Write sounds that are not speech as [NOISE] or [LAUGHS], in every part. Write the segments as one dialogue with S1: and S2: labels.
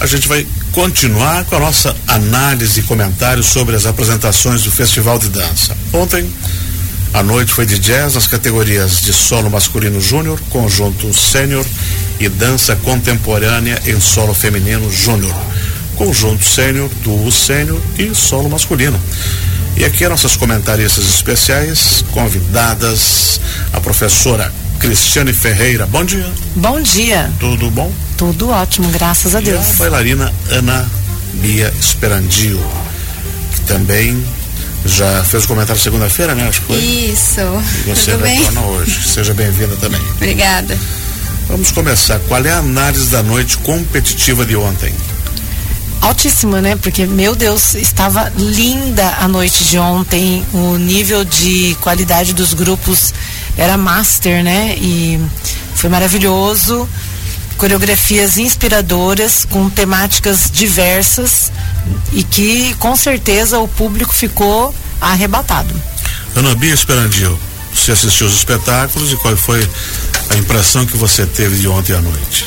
S1: a gente vai continuar com a nossa análise e comentário sobre as apresentações do Festival de Dança. Ontem, a noite foi de jazz nas categorias de solo masculino júnior, conjunto sênior e dança contemporânea em solo feminino júnior, conjunto sênior, duo sênior e solo masculino. E aqui nossas comentaristas especiais, convidadas, a professora Cristiane Ferreira. Bom dia.
S2: Bom dia.
S1: Tudo bom?
S2: Tudo ótimo, graças a Deus.
S1: E a bailarina Ana Bia Esperandio, que também já fez o comentário segunda-feira, né? Acho que foi.
S3: Isso.
S1: E você
S3: Tudo
S1: retorna
S3: bem?
S1: hoje. Seja bem-vinda também.
S3: Obrigada.
S1: Vamos começar. Qual é a análise da noite competitiva de ontem?
S2: Altíssima, né? Porque, meu Deus, estava linda a noite de ontem. O nível de qualidade dos grupos era master, né? E foi maravilhoso. Coreografias inspiradoras, com temáticas diversas e que, com certeza, o público ficou arrebatado.
S1: Ana Bia Esperandio, você assistiu os espetáculos e qual foi a impressão que você teve de ontem à noite?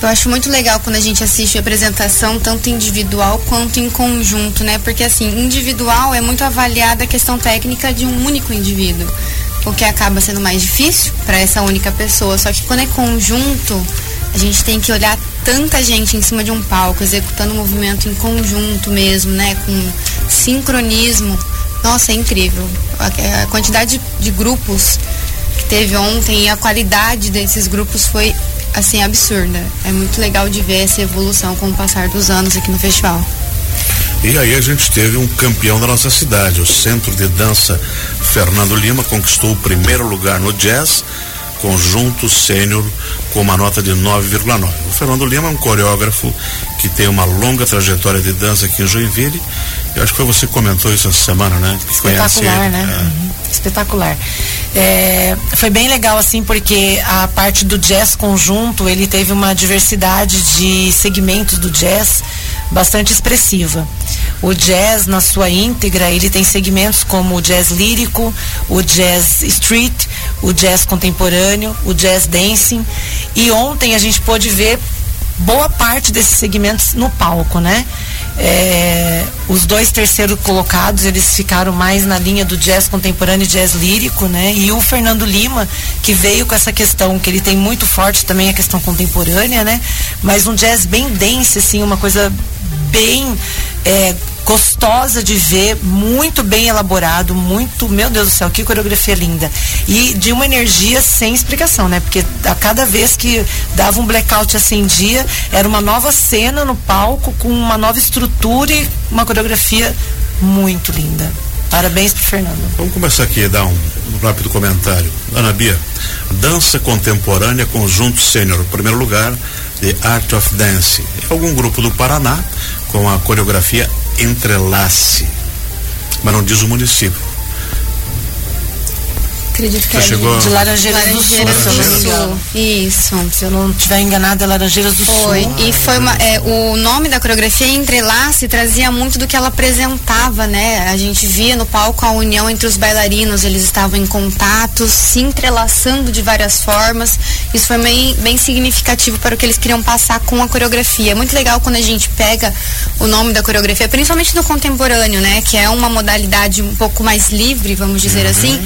S3: Eu acho muito legal quando a gente assiste a apresentação, tanto individual quanto em conjunto, né? Porque assim, individual é muito avaliada a questão técnica de um único indivíduo, o que acaba sendo mais difícil para essa única pessoa. Só que quando é conjunto, a gente tem que olhar tanta gente em cima de um palco, executando o movimento em conjunto mesmo, né? Com sincronismo. Nossa, é incrível. A, a quantidade de grupos que teve ontem e a qualidade desses grupos foi assim absurda. É muito legal de ver essa evolução com o passar dos anos aqui no festival.
S1: E aí a gente teve um campeão da nossa cidade, o Centro de Dança Fernando Lima conquistou o primeiro lugar no jazz, conjunto sênior com uma nota de 9,9. O Fernando Lima é um coreógrafo que tem uma longa trajetória de dança aqui em Joinville. Eu acho que foi você que comentou isso essa semana, né? Que
S2: Espetacular,
S1: ele.
S2: né?
S1: É.
S2: Uhum. Espetacular. É, foi bem legal, assim, porque a parte do jazz conjunto, ele teve uma diversidade de segmentos do jazz bastante expressiva. O jazz, na sua íntegra, ele tem segmentos como o jazz lírico, o jazz street, o jazz contemporâneo, o jazz dancing. E ontem a gente pôde ver boa parte desses segmentos no palco, né? É, os dois terceiros colocados eles ficaram mais na linha do jazz contemporâneo e jazz lírico, né? E o Fernando Lima que veio com essa questão que ele tem muito forte também a questão contemporânea, né? Mas um jazz bem dense, assim, uma coisa bem é, gostosa de ver, muito bem elaborado, muito, meu Deus do céu, que coreografia linda. E de uma energia sem explicação, né? Porque a cada vez que dava um blackout acendia, era uma nova cena no palco com uma nova estrutura e uma coreografia muito linda. Parabéns pro Fernando.
S1: Vamos começar aqui dar um, um rápido comentário. Ana Bia, dança contemporânea conjunto sênior, primeiro lugar, The Art of Dance. Algum grupo do Paraná com a coreografia Entrelace, mas não diz o município.
S3: Acredito que é
S1: chegou-
S2: De Laranjeiras,
S3: Laranjeiras
S2: do Sul, me
S3: do
S2: engano.
S3: Sul. Isso.
S2: Se eu não estiver enganada, é Laranjeiras do
S3: Foi.
S2: Sul.
S3: E foi uma. é, o nome da coreografia Entrelace trazia muito do que ela apresentava, né? A gente via no palco a união entre os bailarinos, eles estavam em contato, se entrelaçando de várias formas. Isso foi bem, bem significativo para o que eles queriam passar com a coreografia. É muito legal quando a gente pega o nome da coreografia, principalmente no contemporâneo, né? Que é uma modalidade um pouco mais livre, vamos dizer assim.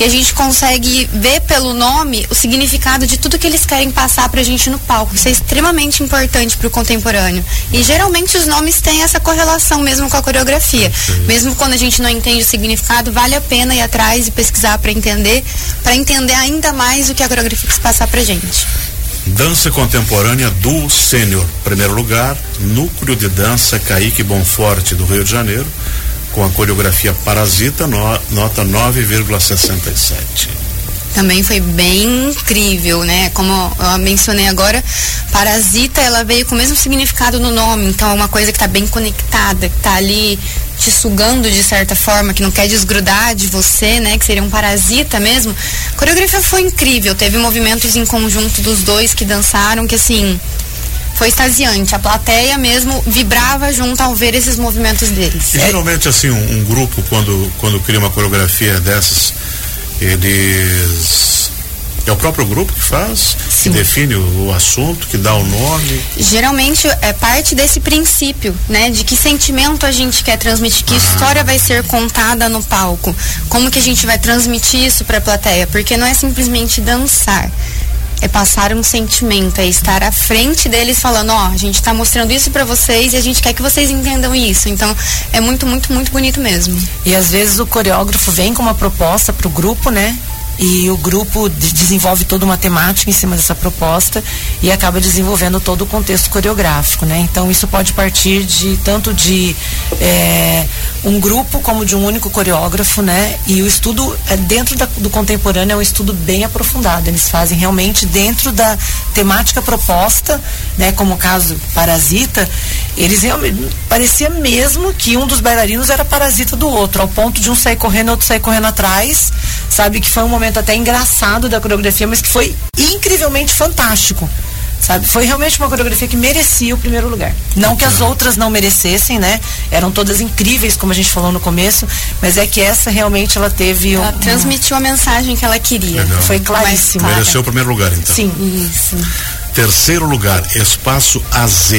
S3: E a gente consegue ver pelo nome o significado de tudo que eles querem passar pra gente no palco. Isso é extremamente importante pro contemporâneo. E geralmente os nomes têm essa correlação mesmo com a coreografia. Mesmo quando a gente não entende o significado, vale a pena ir atrás e pesquisar para entender, para entender ainda mais o que a coreografia quis passar pra gente.
S1: Dança contemporânea do Sênior, primeiro lugar, Núcleo de Dança Caíque Bonforte do Rio de Janeiro, com a coreografia Parasita, no- nota 9,67.
S3: também foi bem incrível, né? Como eu mencionei agora, parasita, ela veio com o mesmo significado no nome, então é uma coisa que está bem conectada, que está ali te sugando de certa forma, que não quer desgrudar de você, né? Que seria um parasita mesmo. A coreografia foi incrível, teve movimentos em conjunto dos dois que dançaram, que assim, foi extasiante. A plateia mesmo vibrava junto ao ver esses movimentos deles.
S1: E geralmente, assim, um, um grupo, quando, quando cria uma coreografia dessas, eles É o próprio grupo que faz, Sim. que define o, o, assunto, que dá o nome.
S3: Geralmente é parte desse princípio, né? De que sentimento a gente quer transmitir, que ah. história vai ser contada no palco, como que a gente vai transmitir isso para a plateia, porque não é simplesmente dançar é passar um sentimento, é estar à frente deles falando, ó, oh, a gente está mostrando isso para vocês e a gente quer que vocês entendam isso. Então, é muito, muito, muito bonito mesmo.
S2: E às vezes o coreógrafo vem com uma proposta para o grupo, né? e o grupo desenvolve toda uma temática em cima dessa proposta e acaba desenvolvendo todo o contexto coreográfico, né? Então isso pode partir de tanto de é, um grupo como de um único coreógrafo, né? E o estudo é, dentro da, do contemporâneo é um estudo bem aprofundado. Eles fazem realmente dentro da temática proposta, né? Como o caso Parasita, eles realmente parecia mesmo que um dos bailarinos era parasita do outro, ao ponto de um sair correndo, outro sair correndo atrás, sabe que foi um momento momento até engraçado da coreografia, mas que foi incrivelmente fantástico. Sabe? Foi realmente uma coreografia que merecia o primeiro lugar. Não que as outras não merecessem, né? Eram todas incríveis, como a gente falou no começo, mas é que essa realmente ela teve
S3: ela um, transmitiu a mensagem que ela queria.
S2: Legal. Foi claríssimo.
S1: Mereceu o primeiro lugar, então.
S2: Sim, isso.
S1: Terceiro lugar, Espaço AZ,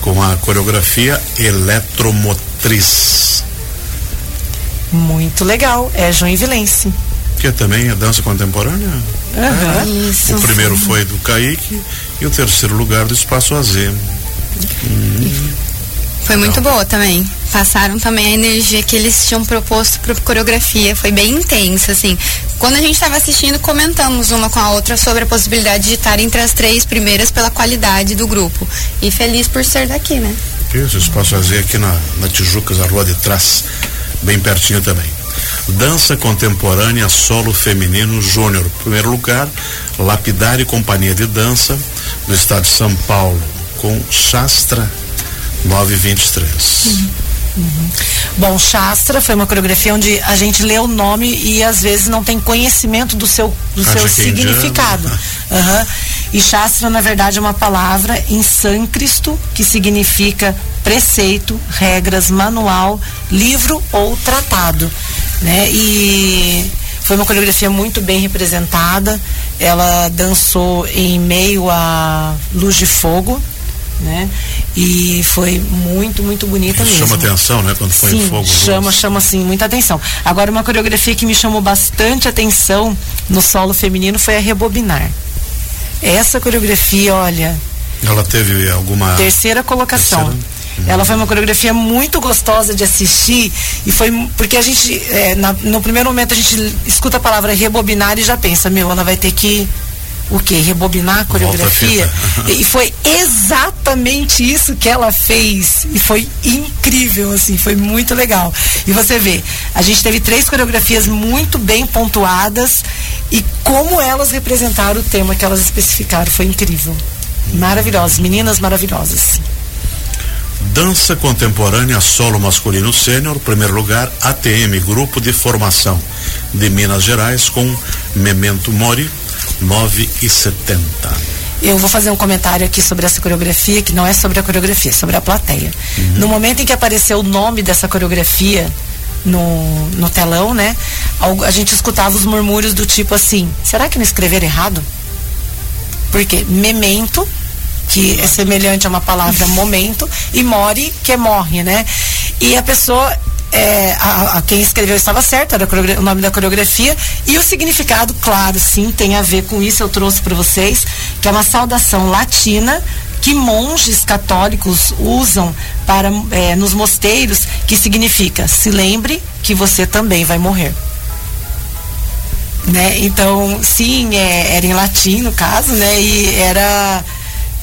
S1: com a coreografia Eletromotriz.
S2: Muito legal, é Joinvilense
S1: que também é dança contemporânea.
S2: Uhum.
S1: Isso, o primeiro foi do Kaique e o terceiro lugar do Espaço AZ.
S3: Hum. Foi muito boa também. Passaram também a energia que eles tinham proposto para coreografia. Foi bem intensa, assim. Quando a gente estava assistindo, comentamos uma com a outra sobre a possibilidade de estar entre as três primeiras pela qualidade do grupo. E feliz por ser daqui, né?
S1: Isso, Espaço AZ aqui na, na Tijucas, a rua de trás, bem pertinho também. Dança Contemporânea Solo Feminino Júnior. Primeiro lugar, Lapidar e Companhia de Dança do Estado de São Paulo, com Shastra 923.
S2: Uhum. Uhum. Bom, Shastra foi uma coreografia onde a gente lê o nome e às vezes não tem conhecimento do seu, do seu é significado. [LAUGHS] Uhum. E Shastra, na verdade, é uma palavra em sânscrito que significa preceito, regras, manual, livro ou tratado né? E foi uma coreografia muito bem representada. Ela dançou em meio a luz de fogo, né? E foi muito, muito bonita Isso mesmo.
S1: Chama atenção, né? Quando foi
S2: Sim,
S1: em fogo.
S2: Chama, luz. chama assim muita atenção. Agora uma coreografia que me chamou bastante atenção no solo feminino foi a rebobinar. Essa coreografia, olha.
S1: Ela teve alguma
S2: terceira colocação. Terceira? Ela foi uma coreografia muito gostosa de assistir e foi porque a gente, é, na, no primeiro momento a gente escuta a palavra rebobinar e já pensa, meu, ela vai ter que o que? Rebobinar a coreografia. A e foi exatamente isso que ela fez. E foi incrível, assim, foi muito legal. E você vê, a gente teve três coreografias muito bem pontuadas e como elas representaram o tema que elas especificaram. Foi incrível. Maravilhosas, meninas maravilhosas.
S1: Dança Contemporânea Solo Masculino Sênior, primeiro lugar, ATM, Grupo de Formação de Minas Gerais, com Memento Mori, 9 e 70.
S2: Eu vou fazer um comentário aqui sobre essa coreografia, que não é sobre a coreografia, é sobre a plateia. Uhum. No momento em que apareceu o nome dessa coreografia no, no telão, né? A gente escutava os murmúrios do tipo assim, será que não escreveram errado? Porque memento que é semelhante a uma palavra momento, e mori, que é morre, né? E a pessoa é, a, a, quem escreveu estava certo, era o nome da coreografia, e o significado, claro, sim, tem a ver com isso, eu trouxe para vocês, que é uma saudação latina que monges católicos usam para é, nos mosteiros, que significa se lembre que você também vai morrer. Né? Então, sim, é, era em latim no caso, né? E era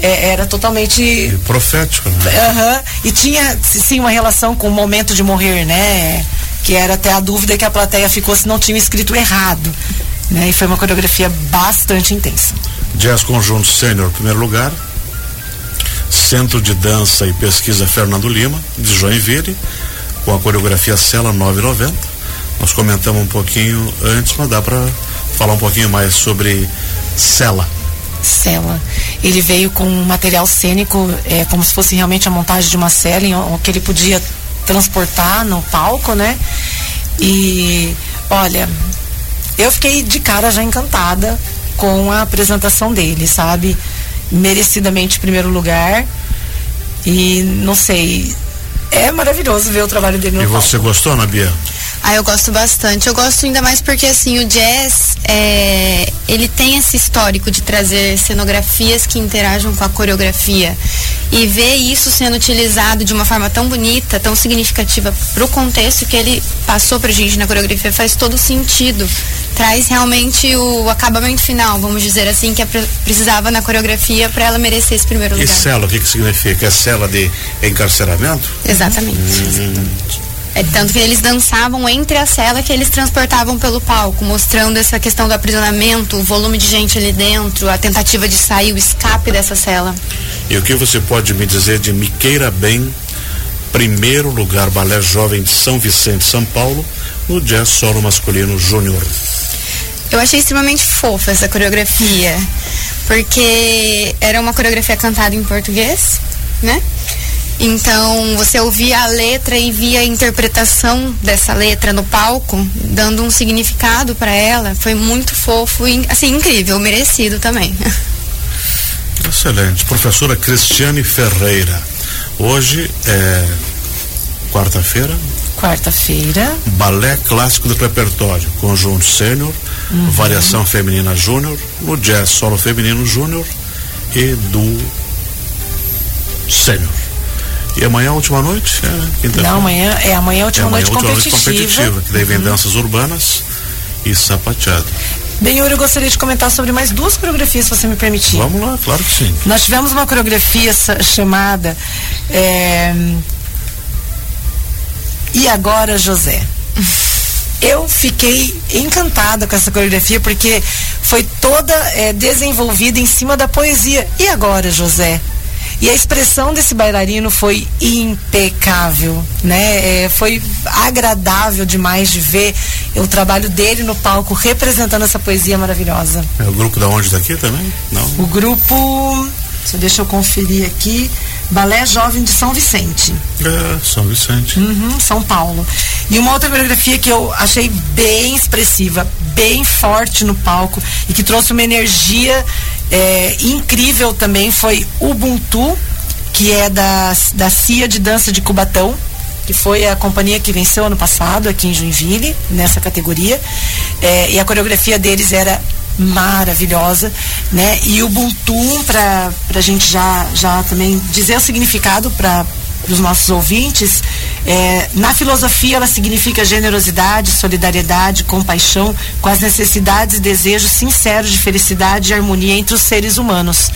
S2: é, era totalmente
S1: e profético, né?
S2: Uhum, e tinha sim uma relação com o momento de morrer, né? Que era até a dúvida que a plateia ficou se não tinha escrito errado. Né? E foi uma coreografia bastante intensa.
S1: Jazz Conjunto Sênior, primeiro lugar. Centro de Dança e Pesquisa Fernando Lima, de Joinville, com a coreografia Cela 990. Nós comentamos um pouquinho antes, mas dá para falar um pouquinho mais sobre Cela.
S2: Cela. Ele veio com um material cênico, é, como se fosse realmente a montagem de uma cela, em, que ele podia transportar no palco, né? E olha, eu fiquei de cara já encantada com a apresentação dele, sabe? Merecidamente primeiro lugar. E não sei, é maravilhoso ver o trabalho dele no
S1: E você
S2: palco.
S1: gostou, Nabia?
S3: Ah, eu gosto bastante. Eu gosto ainda mais porque assim o jazz é, ele tem esse histórico de trazer cenografias que interajam com a coreografia e ver isso sendo utilizado de uma forma tão bonita, tão significativa para o contexto que ele passou pra gente na coreografia faz todo sentido. Traz realmente o acabamento final, vamos dizer assim, que é pre- precisava na coreografia para ela merecer esse primeiro
S1: E
S3: lugar.
S1: cela, o que que significa? É cela de encarceramento?
S3: Exatamente. É tanto que eles dançavam entre a cela que eles transportavam pelo palco, mostrando essa questão do aprisionamento, o volume de gente ali dentro, a tentativa de sair, o escape dessa cela.
S1: E o que você pode me dizer de Me Queira Bem, primeiro lugar Balé Jovem de São Vicente, São Paulo, no Jazz Solo Masculino Júnior?
S3: Eu achei extremamente fofa essa coreografia, porque era uma coreografia cantada em português, né? Então você ouvia a letra e via a interpretação dessa letra no palco, dando um significado para ela. Foi muito fofo e assim incrível, merecido também. [LAUGHS]
S1: Excelente. Professora Cristiane Ferreira. Hoje é quarta-feira,
S2: Quarta-feira,
S1: Balé Clássico do Repertório, Conjunto Sênior, Variação Feminina Júnior, no Jazz Solo Feminino Júnior e do Sênior. E amanhã, a última noite? É, né?
S2: Não, amanhã é amanhã é a
S1: É
S2: última
S1: amanhã,
S2: noite
S1: a última noite
S2: competitiva.
S1: competitiva, que daí vem danças urbanas e sapateado.
S2: Bem, Yuri, eu gostaria de comentar sobre mais duas coreografias, se você me permitir.
S1: Vamos lá, claro que sim.
S2: Nós tivemos uma coreografia chamada é, E Agora José. Eu fiquei encantada com essa coreografia porque foi toda é, desenvolvida em cima da poesia. E agora, José? E a expressão desse bailarino foi impecável, né? É, foi agradável demais de ver o trabalho dele no palco representando essa poesia maravilhosa.
S1: É o grupo da onde daqui também? Não.
S2: O grupo, deixa eu conferir aqui, Balé Jovem de São Vicente,
S1: É, São Vicente.
S2: uhum, São Paulo. E uma outra coreografia que eu achei bem expressiva, bem forte no palco e que trouxe uma energia é, incrível também foi Ubuntu, que é da, da CIA de Dança de Cubatão, que foi a companhia que venceu ano passado aqui em Joinville, nessa categoria. É, e a coreografia deles era maravilhosa, né? E o Ubuntu, para a gente já, já também dizer o significado para os nossos ouvintes, é, na filosofia ela significa generosidade, solidariedade, compaixão com as necessidades e desejos sinceros de felicidade e harmonia entre os seres humanos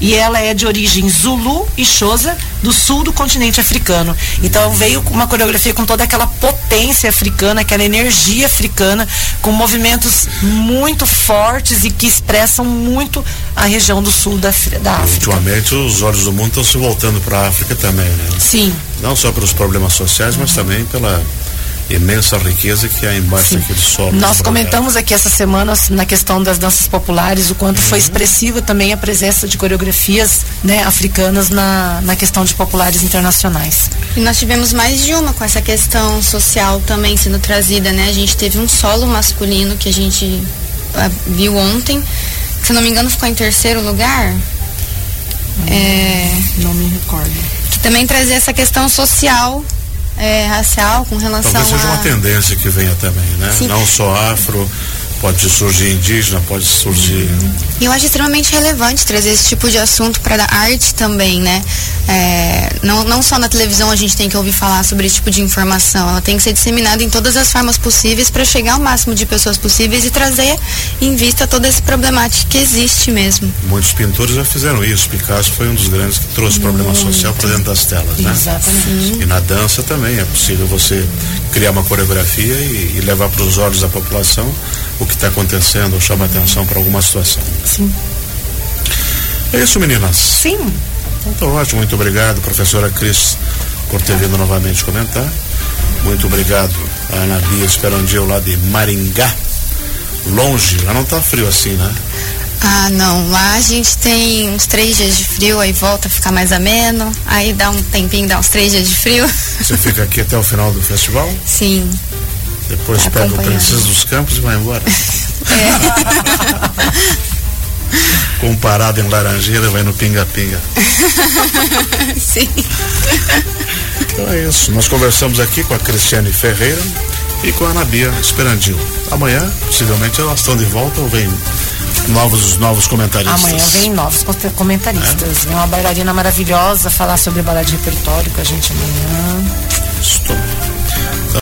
S2: e ela é de origem Zulu e Xhosa do sul do continente africano. Então veio uma coreografia com toda aquela potência africana, aquela energia africana, com movimentos muito fortes e que expressam muito a região do sul da, da África.
S1: Ultimamente os olhos do mundo estão se voltando para a África também, né?
S2: Sim,
S1: Não só pelos problemas sociais, mas também pela imensa riqueza que há embaixo daquele solo.
S2: Nós comentamos aqui essa semana na questão das danças populares o quanto
S1: Uhum.
S2: foi expressiva também a presença de coreografias né, africanas na, na questão de populares internacionais.
S3: E nós tivemos mais de uma com essa questão social também sendo trazida, né? A gente teve um solo masculino que a gente ah, viu ontem, que, se não me engano ficou em terceiro lugar. É,
S2: Não me recordo.
S3: que também trazia essa questão social, é, racial, com relação
S1: Talvez seja
S3: a.
S1: uma tendência que venha também, né?
S3: Sim.
S1: Não só afro, pode surgir indígena, pode surgir.
S3: E eu acho extremamente relevante trazer esse tipo de assunto para a arte também, né? É, não, não só na televisão a gente tem que ouvir falar sobre esse tipo de informação, ela tem que ser disseminada em todas as formas possíveis para chegar ao máximo de pessoas possíveis e trazer em vista toda essa problemática que existe mesmo.
S1: Muitos pintores já fizeram isso. Picasso foi um dos grandes que trouxe problema social para dentro das telas, né?
S2: Exatamente.
S1: E na dança também é possível você criar uma coreografia e, e levar para os olhos da população o que está acontecendo ou chama atenção para alguma situação.
S2: Sim.
S1: É isso, meninas.
S2: Sim.
S1: Então tá ótimo, muito obrigado, professora Cris, por ter vindo novamente comentar. Muito obrigado a Ana Bia Esperandio lá de Maringá. Longe, lá não tá frio assim, né?
S3: Ah, não. Lá a gente tem uns três dias de frio, aí volta a ficar mais ameno, aí dá um tempinho, dá uns três dias de frio.
S1: Você fica aqui até o final do festival, [LAUGHS]
S3: Sim.
S1: depois
S3: Tá
S1: pega o. Princesa dos Campos e vai embora. [LAUGHS] Comparado em Laranjeira, vai no pinga-pinga. [LAUGHS]
S3: Sim.
S1: Então é isso. Nós conversamos aqui com a Cristiane Ferreira e com a Anabia Esperandil. Amanhã, possivelmente, elas estão de volta ou vem novos, novos comentaristas?
S2: Amanhã vem novos comentaristas. É. Vem uma bailarina maravilhosa falar sobre balada de repertório com a gente amanhã.
S1: Estou.